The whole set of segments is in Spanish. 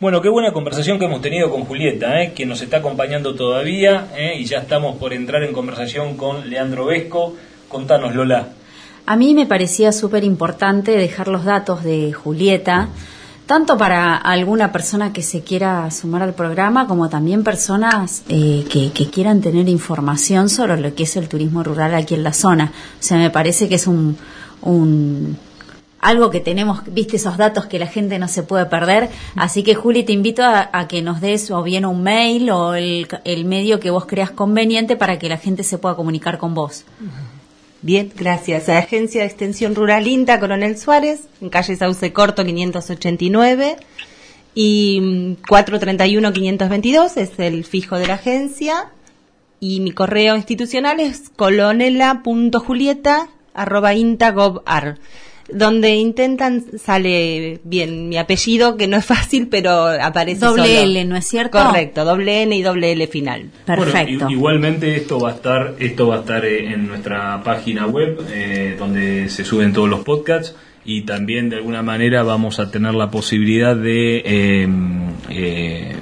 Bueno, qué buena conversación que hemos tenido con Julieta, ¿eh? que nos está acompañando todavía ¿eh? y ya estamos por entrar en conversación con Leandro Vesco. Contanos, Lola. A mí me parecía súper importante dejar los datos de Julieta, tanto para alguna persona que se quiera sumar al programa, como también personas eh, que, quieran tener información sobre lo que es el turismo rural aquí en la zona. O sea, me parece que es un, algo que tenemos, viste esos datos que la gente no se puede perder. Así que Juli, te invito a, que nos des o bien un mail o el, el, medio que vos creas conveniente para que la gente se pueda comunicar con vos. Bien, gracias. Agencia de Extensión Rural INTA Coronel Suárez, en calle Sauce Corto 589 y 431-522 mm, es el fijo de la agencia y mi correo institucional es colonela.julieta.inta.gov.ar donde intentan, sale bien mi apellido, que no es fácil, pero aparece Doble L, ¿no es cierto? Correcto, doble N y doble L final. Perfecto. igualmente esto va a estar, esto va a estar eh, en nuestra página web, eh, donde se suben todos los podcasts y también de alguna manera vamos a tener la posibilidad de em, eh,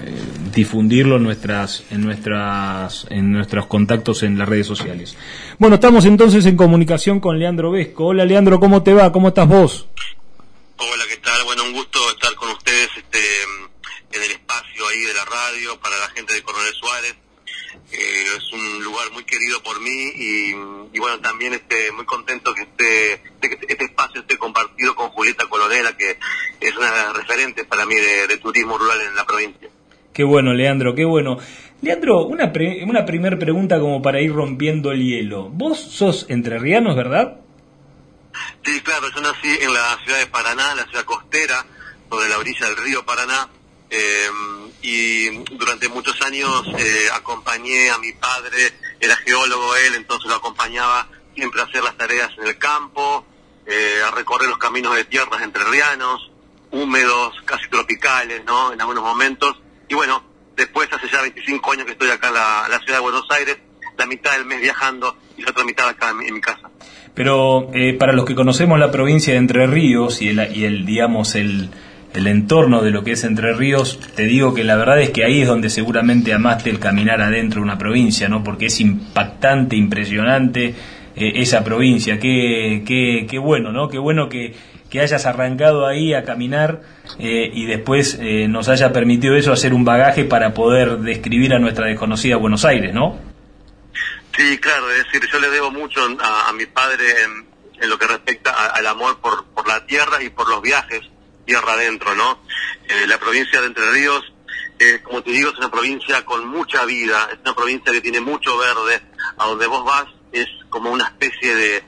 difundirlo en nuestras en nuestras en nuestros contactos en las redes sociales. Bueno, estamos entonces en comunicación con Leandro Vesco. Hola Leandro, ¿cómo te va? ¿Cómo estás vos? Hola, ¿qué tal? Bueno, un gusto estar con ustedes este, en el espacio ahí de la radio para la gente de Coronel Suárez. Eh, es un lugar muy querido por mí y, bueno, también este, muy contento que este, este espacio esté compartido con Julieta Colonela, que es una referente para mí de turismo rural en la provincia. Qué bueno, Leandro, qué bueno. Leandro, una, una primera pregunta como para ir rompiendo el hielo. Vos sos entrerriano, ¿verdad? Sí, claro, yo nací en la ciudad de Paraná, la ciudad costera, sobre la orilla del río Paraná, eh, y durante muchos años eh, acompañé a mi padre, era geólogo él, entonces lo acompañaba siempre a hacer las tareas en el campo, eh, a recorrer los caminos de tierras entrerrianos, húmedos, casi tropicales, ¿no? En algunos momentos y bueno, después hace ya 25 años que estoy acá en la, ciudad de Buenos Aires, la mitad del mes viajando y la otra mitad acá en mi, casa. Pero eh, para los que conocemos la provincia de Entre Ríos y el, y el digamos, el, el entorno de lo que es Entre Ríos, te digo que la verdad es que ahí es donde seguramente amaste el caminar adentro de una provincia, ¿no? Porque es impactante, impresionante eh, esa provincia. Qué, qué, qué bueno, ¿no? Qué bueno que, que hayas arrancado ahí a caminar eh, y después eh, nos haya permitido eso hacer un bagaje para poder describir a nuestra desconocida Buenos Aires, ¿no? Sí, claro, es decir, yo le debo mucho a, mi padre en, lo que respecta al amor por, por la tierra y por los viajes tierra adentro, ¿no? Eh, la provincia de Entre Ríos, como te digo, es una provincia con mucha vida, es una provincia que tiene mucho verde, a donde vos vas es como una especie de,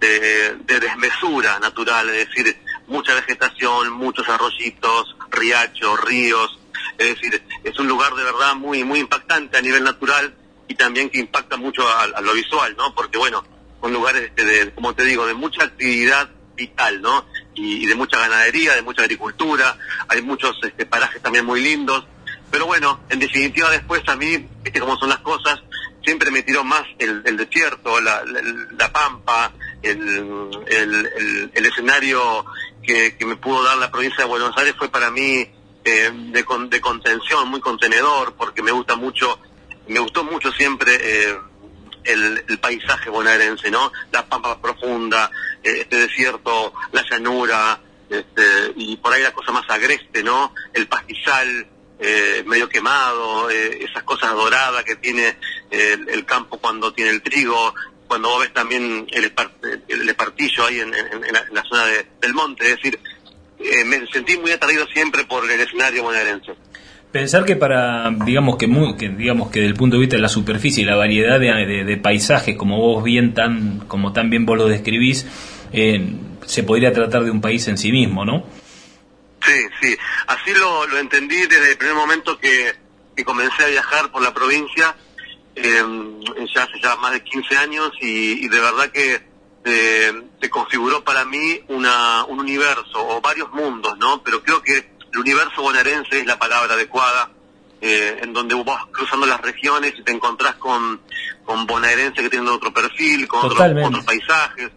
de, desmesura natural, es decir, mucha vegetación, muchos arroyitos, riachos, ríos, es decir, es un lugar de verdad muy muy impactante a nivel natural y también que impacta mucho a, lo visual, ¿no? Porque bueno, son lugares, este, de, como te digo, de mucha actividad vital, ¿no? Y, de mucha ganadería, de mucha agricultura, hay muchos este, parajes también muy lindos, pero bueno, en definitiva después a mí, viste cómo son las cosas, siempre me tiró más el, desierto, la, la pampa, el, el, el, escenario que, que, me pudo dar la provincia de Buenos Aires fue para mí eh, de, de, contención, muy contenedor, porque me gusta mucho, me gustó mucho siempre eh, el, paisaje bonaerense, ¿no? La pampa profunda, eh, este desierto, la llanura, este, y por ahí la cosa más agreste, ¿no? El pastizal, eh, medio quemado, eh, esas cosas doradas que tiene el, el, campo cuando tiene el trigo, cuando vos ves también el, el espartillo ahí en, la, zona del monte, es decir, eh, me sentí muy atraído siempre por el escenario bonaerense. Pensar que para, digamos que, muy, que digamos que del punto de vista de la superficie y la variedad de, paisajes, como vos bien tan, como tan bien vos lo describís, eh, se podría tratar de un país en sí mismo, ¿no? Sí, sí, así lo, lo entendí desde el primer momento que, que comencé a viajar por la provincia ya hace ya más de 15 años y, de verdad que eh, se configuró para mí una, un universo o varios mundos, ¿no? Pero creo que el universo bonaerense es la palabra adecuada, eh, en donde vas cruzando las regiones y te encontrás con, con bonaerenses que tienen otro perfil, con otros, otros, paisajes.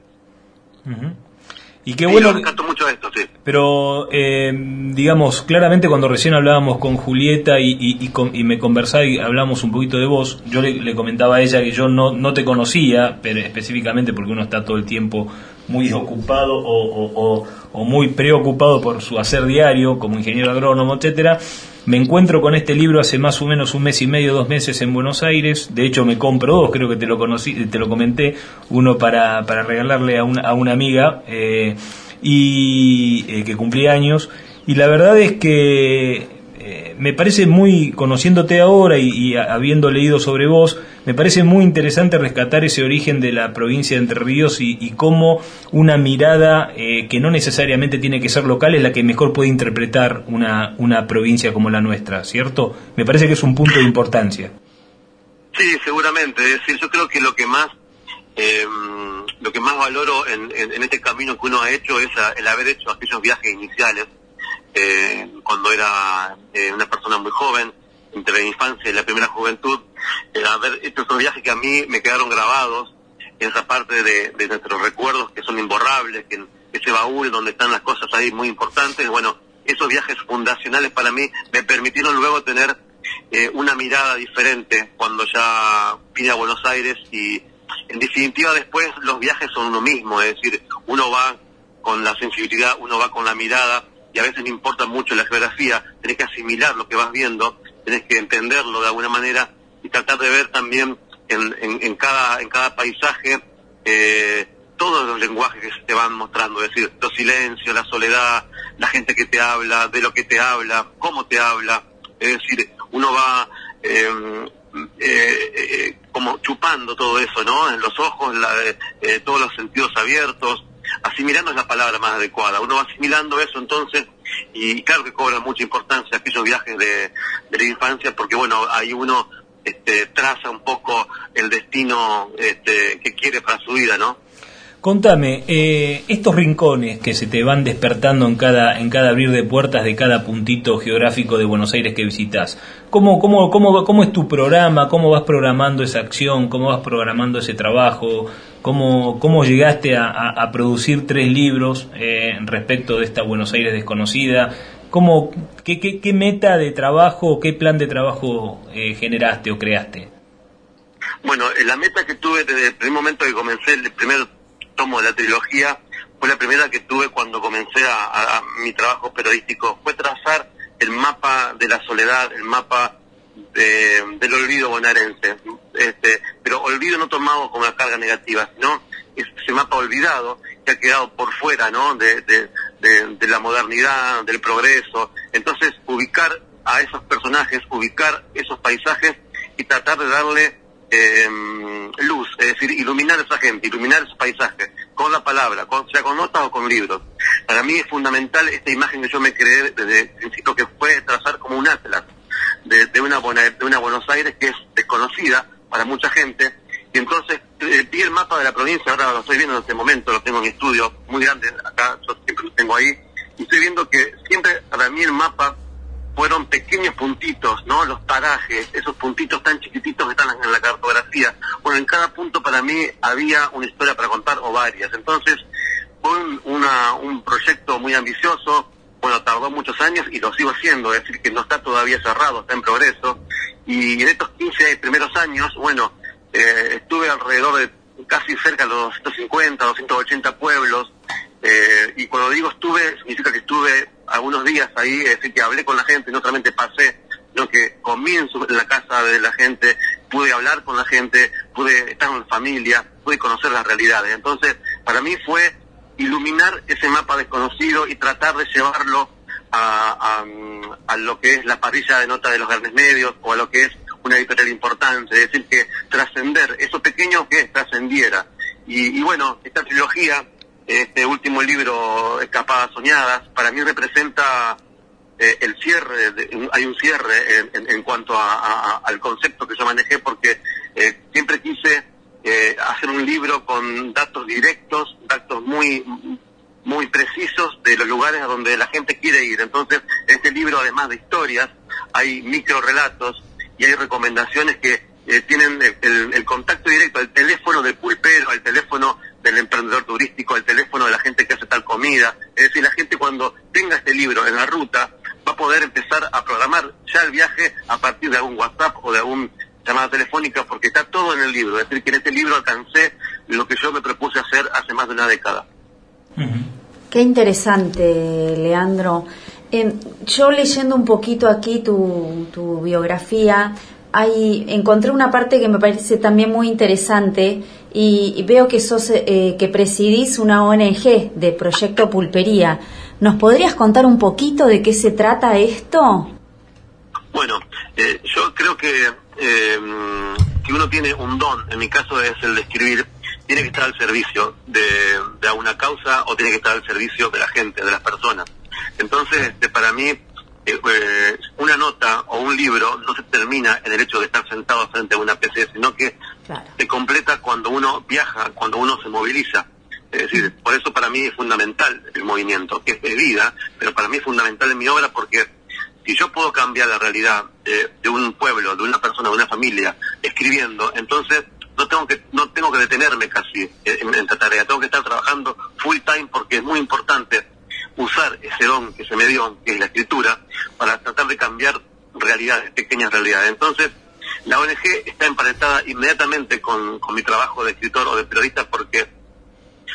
Y qué bueno. mucho esto, sí. Pero, eh, digamos, claramente cuando recién hablábamos con Julieta y, y, me conversaba y hablamos un poquito de vos, yo le, comentaba a ella que yo no, no te conocía, pero específicamente porque uno está todo el tiempo muy ocupado o, o, muy preocupado por su hacer diario como ingeniero agrónomo, etcétera. Me encuentro con este libro hace más o menos un mes y medio, dos meses en Buenos Aires. De hecho, me compro dos, creo que te lo conocí, te lo comenté, uno para, para regalarle a una, a una amiga eh, y eh, que cumplía años. Y la verdad es que me parece muy, conociéndote ahora y, habiendo leído sobre vos, me parece muy interesante rescatar ese origen de la provincia de Entre Ríos y, cómo una mirada eh, que no necesariamente tiene que ser local es la que mejor puede interpretar una, una provincia como la nuestra, ¿cierto? Me parece que es un punto de importancia. Sí, seguramente. Es decir, yo creo que lo que más eh, lo que más valoro en, este camino que uno ha hecho es el haber hecho aquellos viajes iniciales eh, cuando era eh, una persona muy joven, entre la infancia y la primera juventud, eh, haber hecho esos viajes que a mí me quedaron grabados, en esa parte de, nuestros recuerdos que son imborrables, que ese baúl donde están las cosas ahí muy importantes, bueno, esos viajes fundacionales para mí me permitieron luego tener eh, una mirada diferente cuando ya vine a Buenos Aires y en definitiva después los viajes son uno mismo, es decir, uno va con la sensibilidad, uno va con la mirada y a veces no importa mucho la geografía, tenés que asimilar lo que vas viendo, tenés que entenderlo de alguna manera y tratar de ver también en, cada, en cada paisaje eh, todos los lenguajes que se te van mostrando, es decir, los silencios, la soledad, la gente que te habla, de lo que te habla, cómo te habla, es decir, uno va em, eh, eh, como chupando todo eso, ¿no? En los ojos, la, todos los sentidos abiertos, asimilando es la palabra más adecuada. Uno va asimilando eso entonces y claro que cobra mucha importancia aquellos viajes de, la infancia porque bueno, ahí uno este, traza un poco el destino este, que quiere para su vida, ¿no? Contame, eh, estos rincones que se te van despertando en cada, en cada abrir de puertas de cada puntito geográfico de Buenos Aires que visitas, ¿cómo, cómo, cómo, cómo es tu programa? ¿Cómo vas programando esa acción? ¿Cómo vas programando ese trabajo? ¿Cómo, cómo llegaste a, producir tres libros eh, respecto de esta Buenos Aires desconocida? ¿Cómo, qué, qué, qué meta de trabajo, qué plan de trabajo eh, generaste o creaste? Bueno, la meta que tuve desde el primer momento que comencé el primer tomo de la trilogía fue la primera que tuve cuando comencé a, mi trabajo periodístico. Fue trazar el mapa de la soledad, el mapa del olvido bonaerense. Este, pero olvido no tomado como una carga negativa, sino ese mapa olvidado que ha quedado por fuera ¿no? de, de la modernidad, del progreso. Entonces, ubicar a esos personajes, ubicar esos paisajes y tratar de darle eh, luz, es decir, iluminar a esa gente, iluminar esos paisajes, con la palabra, con, sea con notas o con libros. Para mí es fundamental esta imagen que yo me creé desde el principio, que fue trazar como un atlas de, una, de una Buenos Aires que es desconocida para mucha gente. Y entonces eh, vi el mapa de la provincia, ahora lo estoy viendo en este momento, lo tengo en mi estudio, muy grande, acá yo siempre lo tengo ahí, y estoy viendo que siempre para mí el mapa fueron pequeños puntitos, ¿no? Los parajes, esos puntitos tan chiquititos que están en la cartografía. Bueno, en cada punto para mí había una historia para contar o varias. Entonces, fue un, una, un proyecto muy ambicioso, bueno, tardó muchos años y lo sigo haciendo, es decir, que no está todavía cerrado, está en progreso. Y en estos 15 primeros años, bueno, eh, estuve alrededor de casi cerca de los 250, 280 pueblos, eh, y cuando digo estuve, significa que estuve algunos días ahí, es decir, que hablé con la gente, no solamente pasé, sino que comí en, la casa de la gente, pude hablar con la gente, pude estar en familia, pude conocer las realidades. Entonces, para mí fue iluminar ese mapa desconocido y tratar de llevarlo a, a, lo que es la parrilla de nota de los grandes medios o a lo que es una editorial importante, es decir, que trascender, eso pequeño que trascendiera. Y, y bueno, esta trilogía este último libro, Escapadas Soñadas, para mí representa eh, el cierre, hay un cierre en, cuanto al concepto que yo manejé porque eh, siempre quise eh, hacer un libro con datos directos, datos muy muy precisos de los lugares a donde la gente quiere ir. Entonces, en este libro, además de historias, hay micro relatos y hay recomendaciones que tienen el, el, contacto directo, el teléfono del pulpero, el teléfono del emprendedor turístico, el teléfono de la gente que hace tal comida. Es decir, la gente cuando tenga este libro en la ruta va a poder empezar a programar ya el viaje a partir de algún WhatsApp o de algún llamada telefónica porque está todo en el libro. Es decir, que en este libro alcancé lo que yo me propuse hacer hace más de una década. Qué interesante, Leandro. Eh, yo leyendo un poquito aquí tu, tu biografía, hay, encontré una parte que me parece también muy interesante y, veo que sos eh, que presidís una ONG de Proyecto Pulpería. ¿Nos podrías contar un poquito de qué se trata esto? Bueno, eh, yo creo que eh, que uno tiene un don, en mi caso es el de escribir, tiene que estar al servicio de, de una causa o tiene que estar al servicio de la gente, de las personas. Entonces, este, para mí, eh, eh, una nota o un libro no se termina en el hecho de estar sentado frente a una PC, sino que se completa cuando uno viaja, cuando uno se moviliza. Es decir, por eso para mí es fundamental el movimiento, que es de vida, pero para mí es fundamental en mi obra porque si yo puedo cambiar la realidad de, un pueblo, de una persona, de una familia, escribiendo, entonces no tengo que no tengo que detenerme casi en, esta tarea, tengo que estar trabajando full time porque es muy importante usar ese don que se me dio, que es la escritura, para tratar de cambiar realidades, pequeñas realidades. Entonces, la ONG está emparentada inmediatamente con, mi trabajo de escritor o de periodista porque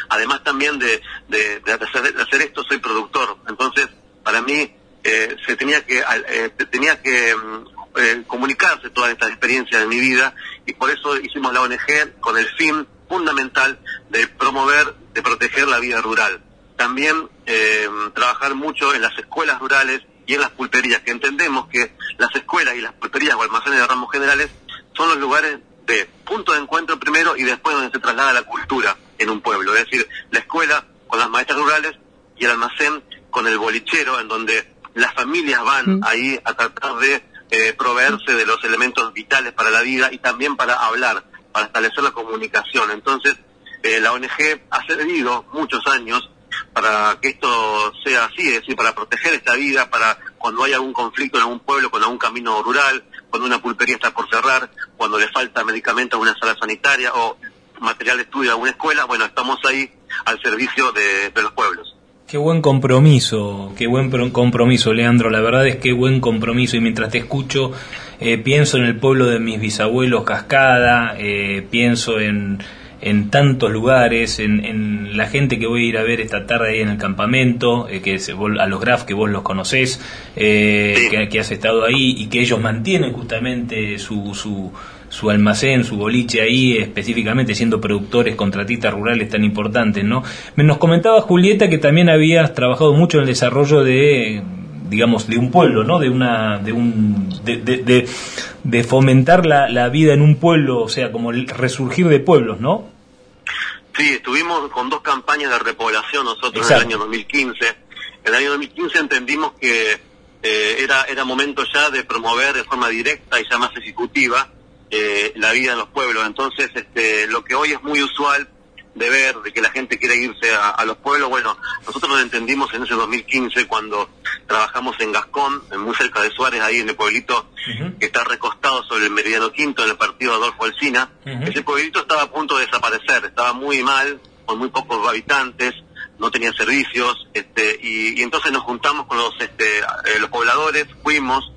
además también de, de, hacer, esto soy productor. Entonces, para mí eh, se tenía que, eh, tenía que mm, eh, comunicarse todas estas experiencias de mi vida y por eso hicimos la ONG con el fin fundamental de promover, de proteger la vida rural también eh, trabajar mucho en las escuelas rurales y en las pulperías, que entendemos que las escuelas y las pulperías o almacenes de ramos generales son los lugares de punto de encuentro primero y después donde se traslada la cultura en un pueblo. Es decir, la escuela con las maestras rurales y el almacén con el bolichero, en donde las familias van mm. ahí a tratar de eh, proveerse de los elementos vitales para la vida y también para hablar, para establecer la comunicación. Entonces, eh, la ONG ha servido muchos años para que esto sea así, es decir, para proteger esta vida, para cuando hay algún conflicto en algún pueblo, con algún camino rural, cuando una pulpería está por cerrar, cuando le falta medicamento a una sala sanitaria o material de estudio a una escuela, bueno, estamos ahí al servicio de, los pueblos. Qué buen compromiso, qué buen compromiso, Leandro. La verdad es que buen compromiso. Y mientras te escucho, eh, pienso en el pueblo de mis bisabuelos Cascada, eh, pienso en, en tantos lugares, en, la gente que voy a ir a ver esta tarde ahí en el campamento, eh, que a los Graf que vos los conocés, eh, que, has estado ahí y que ellos mantienen justamente su, su, su almacén, su boliche ahí, específicamente siendo productores, contratistas rurales tan importantes, ¿no? Nos comentaba Julieta que también habías trabajado mucho en el desarrollo de digamos de un pueblo no de una de un de, de, de, fomentar la, la, vida en un pueblo o sea como el resurgir de pueblos no Sí, estuvimos con dos campañas de repoblación nosotros en el año 2015. En el año 2015 entendimos que eh, era, era momento ya de promover de forma directa y ya más ejecutiva eh, la vida en los pueblos. Entonces, este, lo que hoy es muy usual de ver, de que la gente quiere irse a, los pueblos. Bueno, nosotros lo entendimos en ese 2015 cuando trabajamos en Gascón, muy cerca de Suárez, ahí en el pueblito que está recostado sobre el Meridiano Quinto, en el partido Adolfo Alsina. Ese pueblito estaba a punto de desaparecer, estaba muy mal, con muy pocos habitantes, no tenía servicios, este, y, entonces nos juntamos con los, este, eh, los pobladores, fuimos,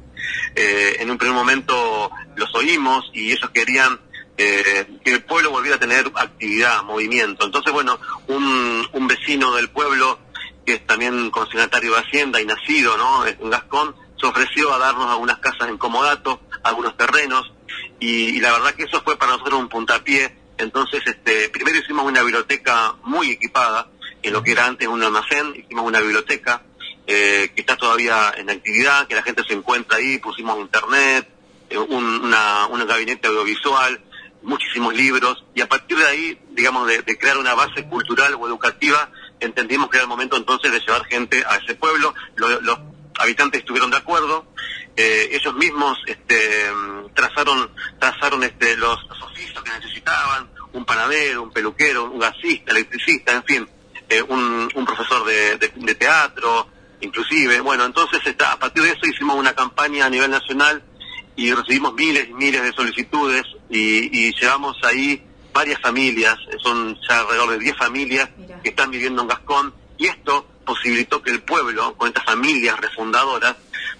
eh, en un primer momento los oímos y ellos querían eh, que el pueblo volviera a tener actividad, movimiento. Entonces, bueno, un, un vecino del pueblo, que es también consignatario de Hacienda y nacido ¿no? en Gascón, se ofreció a darnos algunas casas en Comodato, algunos terrenos, y, la verdad que eso fue para nosotros un puntapié. Entonces, este, primero hicimos una biblioteca muy equipada, en lo que era antes un almacén, hicimos una biblioteca eh, que está todavía en actividad, que la gente se encuentra ahí, pusimos internet, un, una, un gabinete audiovisual, muchísimos libros y a partir de ahí, digamos, de, crear una base cultural o educativa, entendimos que era el momento entonces de llevar gente a ese pueblo. los habitantes estuvieron de acuerdo, eh, ellos mismos este, trazaron, trazaron este, los, oficios que necesitaban, un panadero, un peluquero, un gasista, electricista, en fin, eh, un, un, profesor de, de, teatro, inclusive. Bueno, entonces está, a partir de eso hicimos una campaña a nivel nacional y recibimos miles y miles de solicitudes y, llevamos ahí varias familias, son ya alrededor de 10 familias que están viviendo en Gascón, y esto posibilitó que el pueblo, con estas familias refundadoras,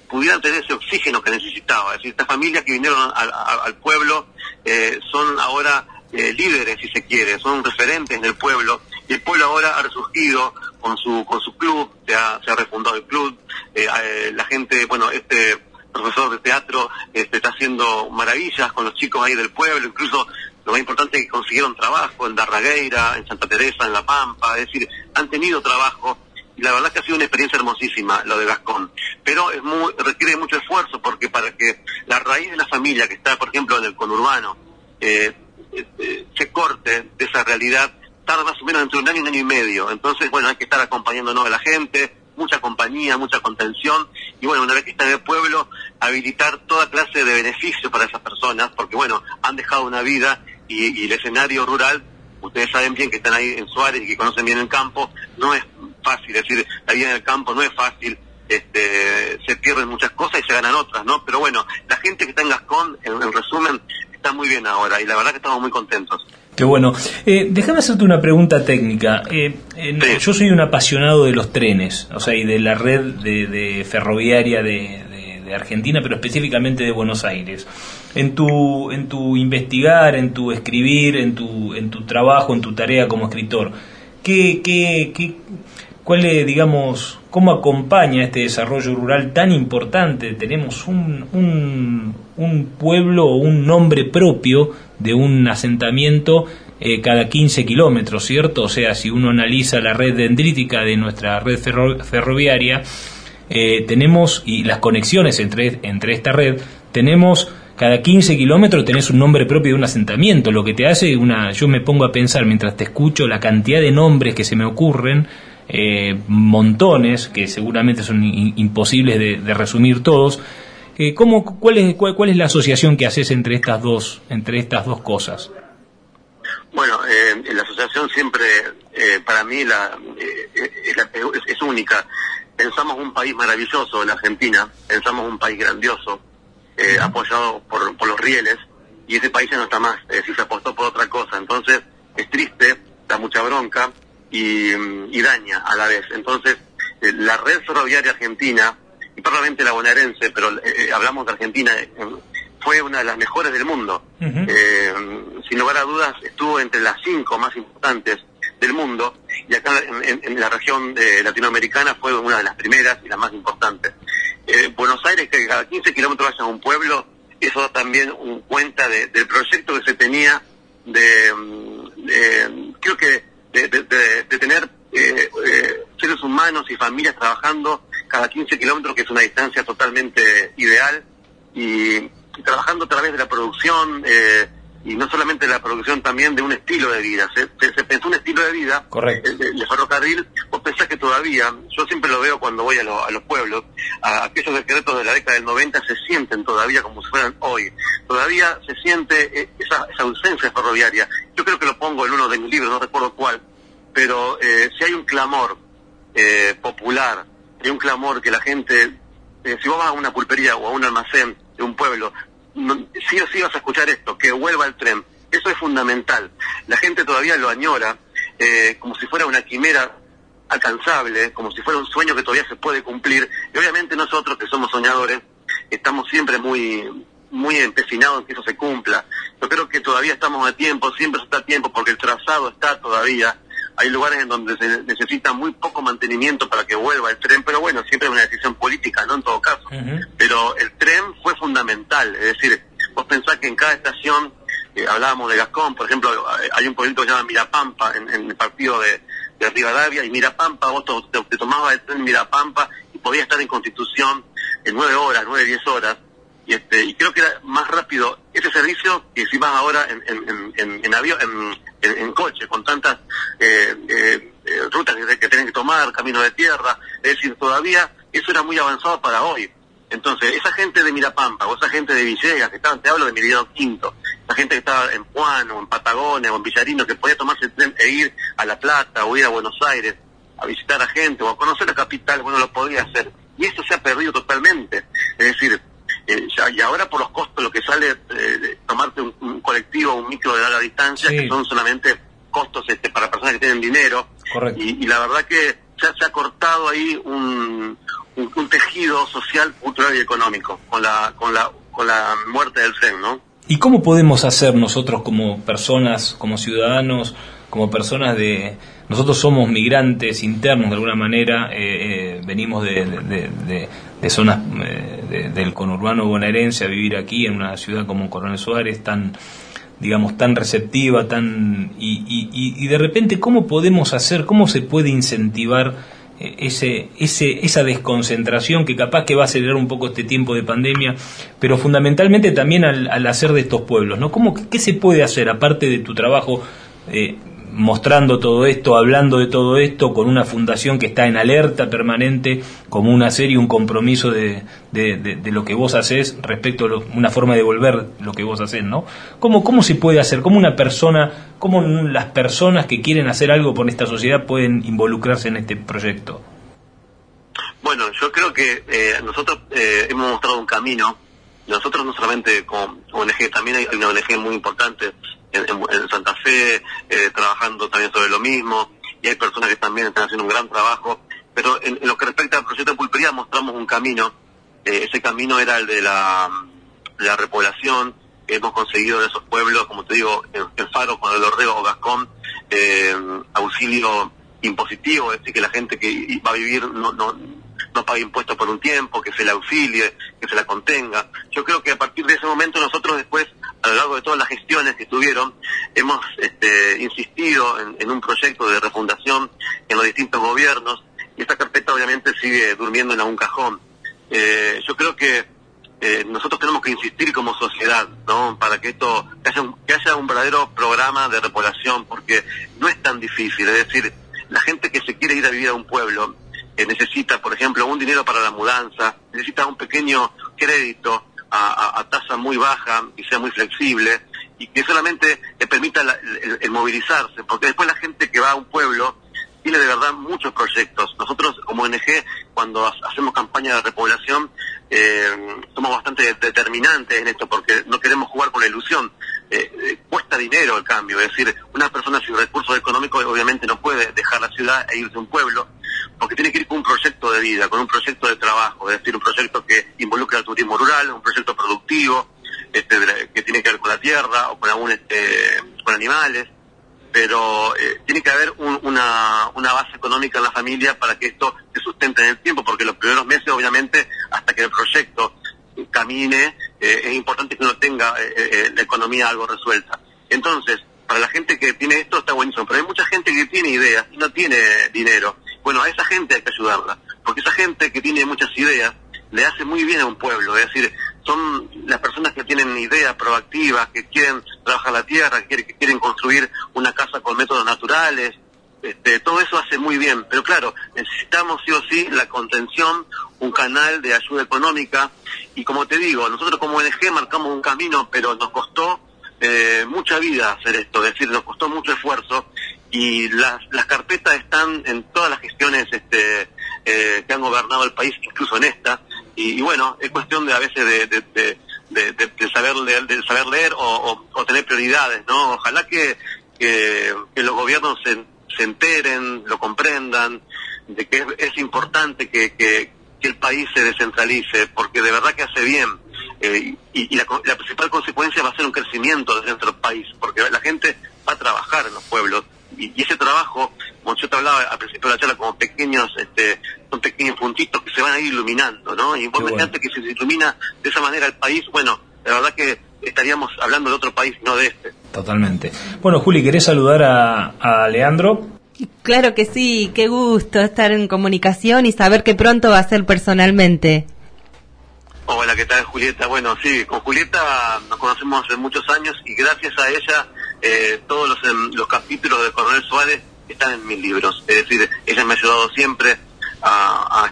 pudieran tener ese oxígeno que necesitaba. Es decir, estas familias que vinieron al, pueblo eh, son ahora eh, líderes, si se quiere, son referentes en el pueblo, y el pueblo ahora ha resurgido con su con su club, se ha, se ha refundado el club, eh, la gente, bueno, este profesor de teatro este, está haciendo maravillas con los chicos ahí del pueblo, incluso lo más importante es que consiguieron trabajo en Darragueira, en Santa Teresa, en La Pampa, es decir, han tenido trabajo y la verdad que ha sido una experiencia hermosísima lo de Gascón. Pero es muy, requiere mucho esfuerzo porque para que la raíz de la familia que está, por ejemplo, en el conurbano, eh, eh, se corte de esa realidad, tarda más o menos entre un año y un año y medio. Entonces, bueno, hay que estar acompañándonos a la gente, mucha compañía, mucha contención, y bueno, una vez que está en el pueblo, habilitar toda clase de beneficio para esas personas, porque bueno, han dejado una vida y, el escenario rural, ustedes saben bien que están ahí en Suárez y que conocen bien el campo, no es fácil, es decir, la vida en el campo no es fácil, este, se pierden muchas cosas y se ganan otras, ¿no? Pero bueno, la gente que está en Gascón, en, resumen, está muy bien ahora y la verdad que estamos muy contentos. Qué bueno. Eh, déjame hacerte una pregunta técnica. Eh, yo soy un apasionado de los trenes, o sea, y de la red de, ferroviaria de, Argentina, pero específicamente de Buenos Aires. En tu, en tu investigar, en tu escribir, en tu, en tu trabajo, en tu tarea como escritor, ¿qué, qué, qué, ¿Cuál es, digamos, cómo acompaña este desarrollo rural tan importante? Tenemos un, un, un pueblo o un nombre propio de un asentamiento eh, cada 15 kilómetros, ¿cierto? O sea, si uno analiza la red dendrítica de nuestra red ferroviaria, eh, tenemos, y las conexiones entre, entre esta red, tenemos cada 15 kilómetros tenés un nombre propio de un asentamiento, lo que te hace una, yo me pongo a pensar mientras te escucho la cantidad de nombres que se me ocurren, eh, montones, que seguramente son imposibles de, resumir todos. Eh, ¿cómo, cuál, es, cuál, es la asociación que haces entre estas dos, entre estas dos cosas? Bueno, eh, la asociación siempre, eh, para mí, la, es, única. Pensamos un país maravilloso, la Argentina, pensamos un país grandioso, apoyado por, por los rieles, y ese país ya no está más, si se apostó por otra cosa. Entonces, es triste, da mucha bronca, y, daña a la vez. Entonces, eh, la red ferroviaria argentina, y probablemente la bonaerense, pero eh, eh, hablamos de Argentina, fue una de las mejores del mundo. sin lugar a dudas, estuvo entre las cinco más importantes del mundo, y acá en, la región latinoamericana fue una de las primeras y las más importantes. Buenos Aires, que cada 15 kilómetros vaya a un pueblo, eso da también un cuenta del proyecto que se tenía de, de creo que de, tener eh, eh, seres humanos y familias trabajando cada 15 kilómetros, que es una distancia totalmente ideal, y, trabajando a través de la producción, eh, y no solamente de la producción, también de un estilo de vida. Se, pensó un estilo de vida, Correcto. El, ferrocarril, vos pensás que todavía, yo siempre lo veo cuando voy a, los pueblos, a aquellos decretos de la década del 90 se sienten todavía como si fueran hoy. Todavía se siente esa, esa ausencia ferroviaria. Yo creo que lo pongo en uno de mis libros, no recuerdo cuál, pero eh, si hay un clamor eh, popular, hay un clamor que la gente, eh, si vos vas a una pulpería o a un almacén de un pueblo, sí o sí vas a escuchar esto, que vuelva el tren. Eso es fundamental. La gente todavía lo añora como si fuera una quimera alcanzable, como si fuera un sueño que todavía se puede cumplir. Y obviamente nosotros que somos soñadores, estamos siempre muy muy empecinados en que eso se cumpla. Yo creo que todavía estamos a tiempo, siempre está a tiempo, porque el trazado está todavía hay lugares en donde se necesita muy poco mantenimiento para que vuelva el tren, pero bueno, siempre es una decisión política, ¿no? En todo caso. Pero el tren fue fundamental, es decir, vos pensás que en cada estación, eh, hablábamos de Gascón, por ejemplo, hay un pueblito que se llama Mirapampa, en, el partido de, de, Rivadavia, y Mirapampa, vos te, tomabas el tren Mirapampa y podías estar en Constitución en nueve horas, nueve, diez horas, y, este, y creo que era más rápido ese servicio que si vas ahora en, en, en, en avión, en, coche, con tantas eh, eh, eh, rutas que, que tienen que tomar, camino de tierra, es decir, todavía eso era muy avanzado para hoy. Entonces, esa gente de Mirapampa, o esa gente de Villegas, que estaban, te hablo de Meridiano Quinto, esa gente que estaba en Puan, o en Patagonia, o en Villarino, que podía tomarse el tren e ir a La Plata, o ir a Buenos Aires, a visitar a gente, o a conocer la capital, bueno, lo podía hacer. Y eso se ha perdido totalmente. Es decir, eh, y ahora por los costos lo que sale eh, tomarte un, colectivo un micro de distancia que son solamente costos este, para personas que tienen dinero. Y, la verdad que ya se ha cortado ahí un, un, tejido social cultural y económico con la con la con la muerte del tren no y cómo podemos hacer nosotros como personas como ciudadanos como personas de nosotros somos migrantes internos de alguna manera eh, eh venimos de, de, de zonas eh, del conurbano bonaerense a vivir aquí en una ciudad como Coronel Suárez tan digamos tan receptiva tan y, y, de repente cómo podemos hacer cómo se puede incentivar eh, ese, ese, esa desconcentración que capaz que va a acelerar un poco este tiempo de pandemia, pero fundamentalmente también al, al hacer de estos pueblos, ¿no? ¿Cómo, ¿Qué se puede hacer aparte de tu trabajo eh, mostrando todo esto, hablando de todo esto, con una fundación que está en alerta permanente, como una serie, un compromiso de, de, lo que vos haces respecto a una forma de devolver lo que vos haces, ¿no? ¿Cómo, ¿Cómo se puede hacer? ¿Cómo una persona, cómo las personas que quieren hacer algo por esta sociedad pueden involucrarse en este proyecto? Bueno, yo creo que eh, nosotros eh, hemos mostrado un camino. Nosotros no solamente como ONG, también hay una ONG muy importante en, Santa Fe, eh, trabajando también sobre lo mismo, y hay personas que también están haciendo un gran trabajo. Pero en, lo que respecta al proyecto de pulpería mostramos un camino. Eh, ese camino era el de la, la repoblación hemos conseguido de esos pueblos, como te digo, en, Faro, con el Orrego o Gascón, eh, auxilio impositivo, es decir, que la gente que va a vivir no, no, no pague impuestos por un tiempo, que se la auxilie, que se la contenga. Yo creo que a partir de ese momento nosotros después a lo largo de todas las gestiones que tuvieron, hemos este, insistido en, un proyecto de refundación en los distintos gobiernos y esta carpeta obviamente sigue durmiendo en algún cajón. Eh, yo creo que eh, nosotros tenemos que insistir como sociedad, ¿no? Para que esto, que haya, un, que haya un verdadero programa de repoblación, porque no es tan difícil, es decir, la gente que se quiere ir a vivir a un pueblo, eh, necesita, por ejemplo, un dinero para la mudanza, necesita un pequeño crédito, a, tasa muy baja y sea muy flexible y que solamente permita el, movilizarse, porque después la gente que va a un pueblo tiene de verdad muchos proyectos. Nosotros como ONG, cuando hacemos campaña de repoblación, eh, somos bastante determinantes en esto, porque no queremos jugar con la ilusión. Eh, eh, cuesta dinero el cambio, es decir, una persona sin recursos económicos obviamente no puede dejar la ciudad e irse a un pueblo, porque tiene que ir con un proyecto de vida, con un proyecto de trabajo, es decir, un proyecto que involucre al turismo rural, un proyecto productivo, este, que tiene que ver con la tierra o con algún, este, con animales, pero eh, tiene que haber una, una base económica en la familia para que esto se sustente en el tiempo, porque los primeros meses, obviamente, hasta que el proyecto camine, eh, es importante que uno tenga eh, la economía algo resuelta. Entonces, para la gente que tiene esto está buenísimo, pero hay mucha gente que tiene ideas y no tiene dinero. Bueno, a esa gente hay que ayudarla, porque esa gente que tiene muchas ideas le hace muy bien a un pueblo, es decir, son las personas que tienen ideas proactivas, que quieren trabajar la tierra, que quieren construir una casa con métodos naturales, este, todo eso hace muy bien, pero claro, necesitamos sí o sí la contención, un canal de ayuda económica, y como te digo, nosotros como ONG marcamos un camino, pero nos costó eh, mucha vida hacer esto, es decir, nos costó mucho esfuerzo, y las, las carpetas están en todas las gestiones este, eh, que han gobernado el país, incluso en esta, y, bueno, es cuestión de a veces de, de, saber leer, de saber leer o, tener prioridades, ¿no? Ojalá que, que, los gobiernos se, se, enteren, lo comprendan, de que es, importante que, que, el país se descentralice, porque de verdad que hace bien. Eh, y, la, la, principal consecuencia va a ser un crecimiento dentro del país, porque la gente va a trabajar en los pueblos, y, ese trabajo, como yo te hablaba al principio de la charla, como pequeños, este, son pequeños puntitos que se van a ir iluminando, ¿no? Y vos que si se ilumina de esa manera el país, bueno, la verdad que estaríamos hablando de otro país, no de este. Totalmente. Bueno, Juli, ¿querés saludar a, a Leandro? Claro que sí, qué gusto estar en comunicación y saber que pronto va a ser personalmente. Hola, ¿qué tal Julieta? Bueno, sí, con Julieta nos conocemos hace muchos años y gracias a ella eh, todos los, em, los capítulos de Coronel Suárez están en mis libros. Es decir, ella me ha ayudado siempre a,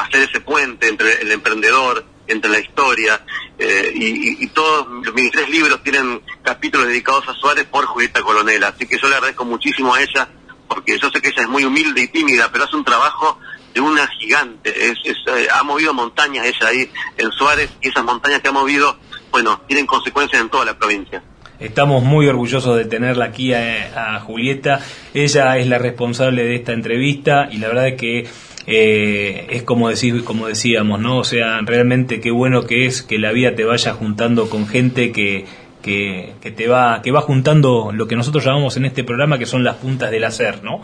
hacer ese puente entre el emprendedor, entre la historia, eh, y, todos mis tres libros tienen capítulos dedicados a Suárez por Julieta Coronel. Así que yo le agradezco muchísimo a ella, porque yo sé que ella es muy humilde y tímida, pero hace un trabajo de una gigante. Es, eh, ha movido montañas ella ahí en Suárez y esas montañas que ha movido, bueno, tienen consecuencias en toda la provincia. Estamos muy orgullosos de tenerla aquí a, Julieta. Ella es la responsable de esta entrevista y la verdad es que eh, es como decir, como decíamos, ¿no? O sea, realmente qué bueno que es que la vida te vaya juntando con gente que, que, que, te va, que va juntando lo que nosotros llamamos en este programa que son las puntas del hacer, ¿no?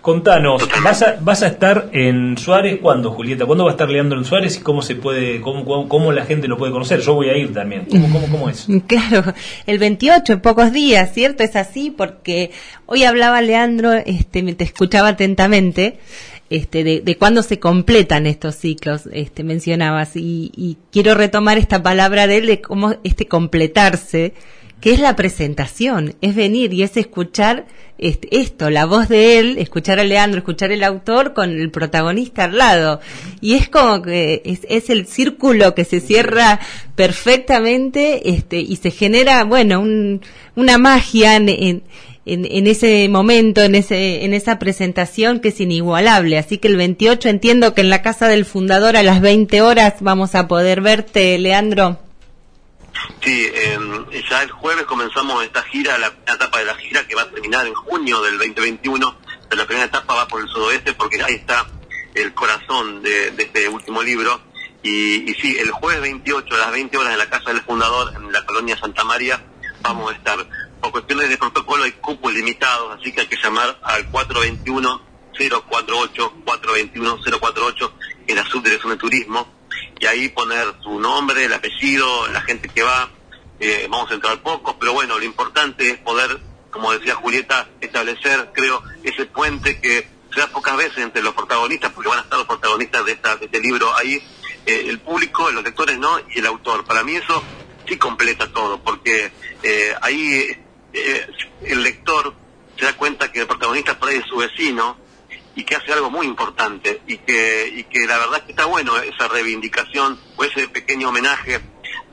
Contanos, ¿vas a, vas a estar en Suárez cuándo, Julieta? ¿Cuándo va a estar Leandro en Suárez y cómo se puede, cómo, cómo, la gente lo puede conocer? Yo voy a ir también. ¿Cómo, cómo, cómo es? Claro, el 28, en pocos días, ¿cierto? Es así porque hoy hablaba Leandro, este, te escuchaba atentamente este, de, de cuándo se completan estos ciclos, este, mencionabas, y, y, quiero retomar esta palabra de él de cómo este completarse, que es la presentación, es venir y es escuchar este, esto, la voz de él, escuchar a Leandro, escuchar el autor con el protagonista al lado. Y es como que es, es el círculo que se cierra perfectamente este, y se genera, bueno, un, una magia en en, ese momento, en, ese, en esa presentación que es inigualable. Así que el 28 entiendo que en la casa del fundador a las 20 horas vamos a poder verte, Leandro. Sí, em, ya el jueves comenzamos esta gira, la etapa de la gira que va a terminar en junio del 2021, pero la primera etapa va por el sudoeste porque ahí está el corazón de, este último libro. Y, y sí, el jueves 28 a las 20 horas en la casa del fundador, en la colonia Santa María, vamos a estar por cuestiones de protocolo hay cupos limitados, así que hay que llamar al 421 048 421 048 en la subdirección de turismo y ahí poner su nombre, el apellido, la gente que va. Eh, vamos a entrar pocos, pero bueno, lo importante es poder, como decía Julieta, establecer, creo, ese puente que se pocas veces entre los protagonistas, porque van a estar los protagonistas de, esta, de este libro ahí, eh, el público, los lectores no, y el autor. Para mí eso sí completa todo, porque eh, ahí eh, el lector se da cuenta que el protagonista por ahí es su vecino y que hace algo muy importante y que, y que la verdad que está bueno esa reivindicación o ese pequeño homenaje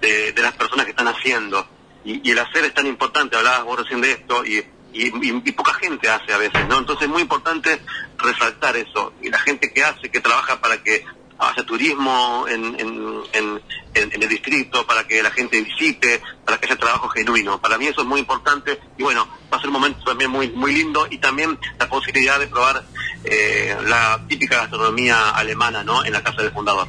de, las personas que están haciendo. Y, el hacer es tan importante, hablabas vos recién de esto, y, y, poca gente hace a veces, ¿no? Entonces es muy importante resaltar eso, y la gente que hace, que trabaja para que haya turismo en, en, el distrito, para que la gente visite, para que haya trabajo genuino. Para mí eso es muy importante y bueno, va a ser un momento también muy, muy lindo y también la posibilidad de probar eh, la típica gastronomía alemana ¿no? en la casa del fundador.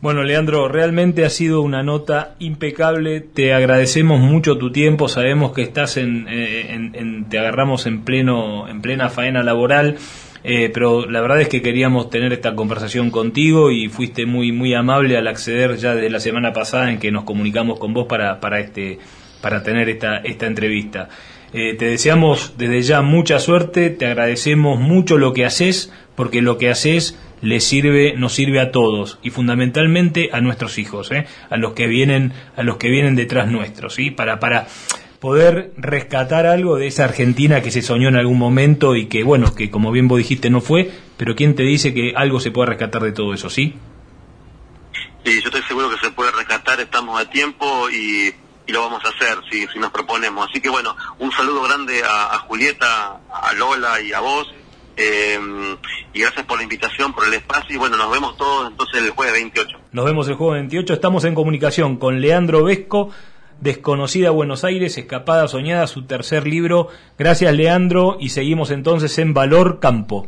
Bueno, Leandro, realmente ha sido una nota impecable. Te agradecemos mucho tu tiempo. Sabemos que estás en, eh, en te agarramos en pleno, en plena faena laboral. Eh, pero la verdad es que queríamos tener esta conversación contigo y fuiste muy muy amable al acceder ya desde la semana pasada en que nos comunicamos con vos para, para, este, para tener esta, esta entrevista. Eh, te deseamos desde ya mucha suerte, te agradecemos mucho lo que haces, porque lo que haces le sirve, nos sirve a todos y fundamentalmente a nuestros hijos, ¿eh? a los que vienen, a los que vienen detrás nuestros, ¿sí? Para, para, poder rescatar algo de esa Argentina que se soñó en algún momento y que, bueno, que como bien vos dijiste no fue, pero ¿quién te dice que algo se puede rescatar de todo eso, sí? Sí, yo estoy seguro que se puede rescatar, estamos a tiempo y, lo vamos a hacer si, si, nos proponemos. Así que bueno, un saludo grande a, Julieta, a Lola y a vos. Em, y gracias por la invitación, por el espacio y bueno, nos vemos todos entonces el jueves 28. Nos vemos el jueves 28, estamos en comunicación con Leandro Vesco Desconocida Buenos Aires, Escapada Soñada, su tercer libro. Gracias Leandro y seguimos entonces en Valor Campo.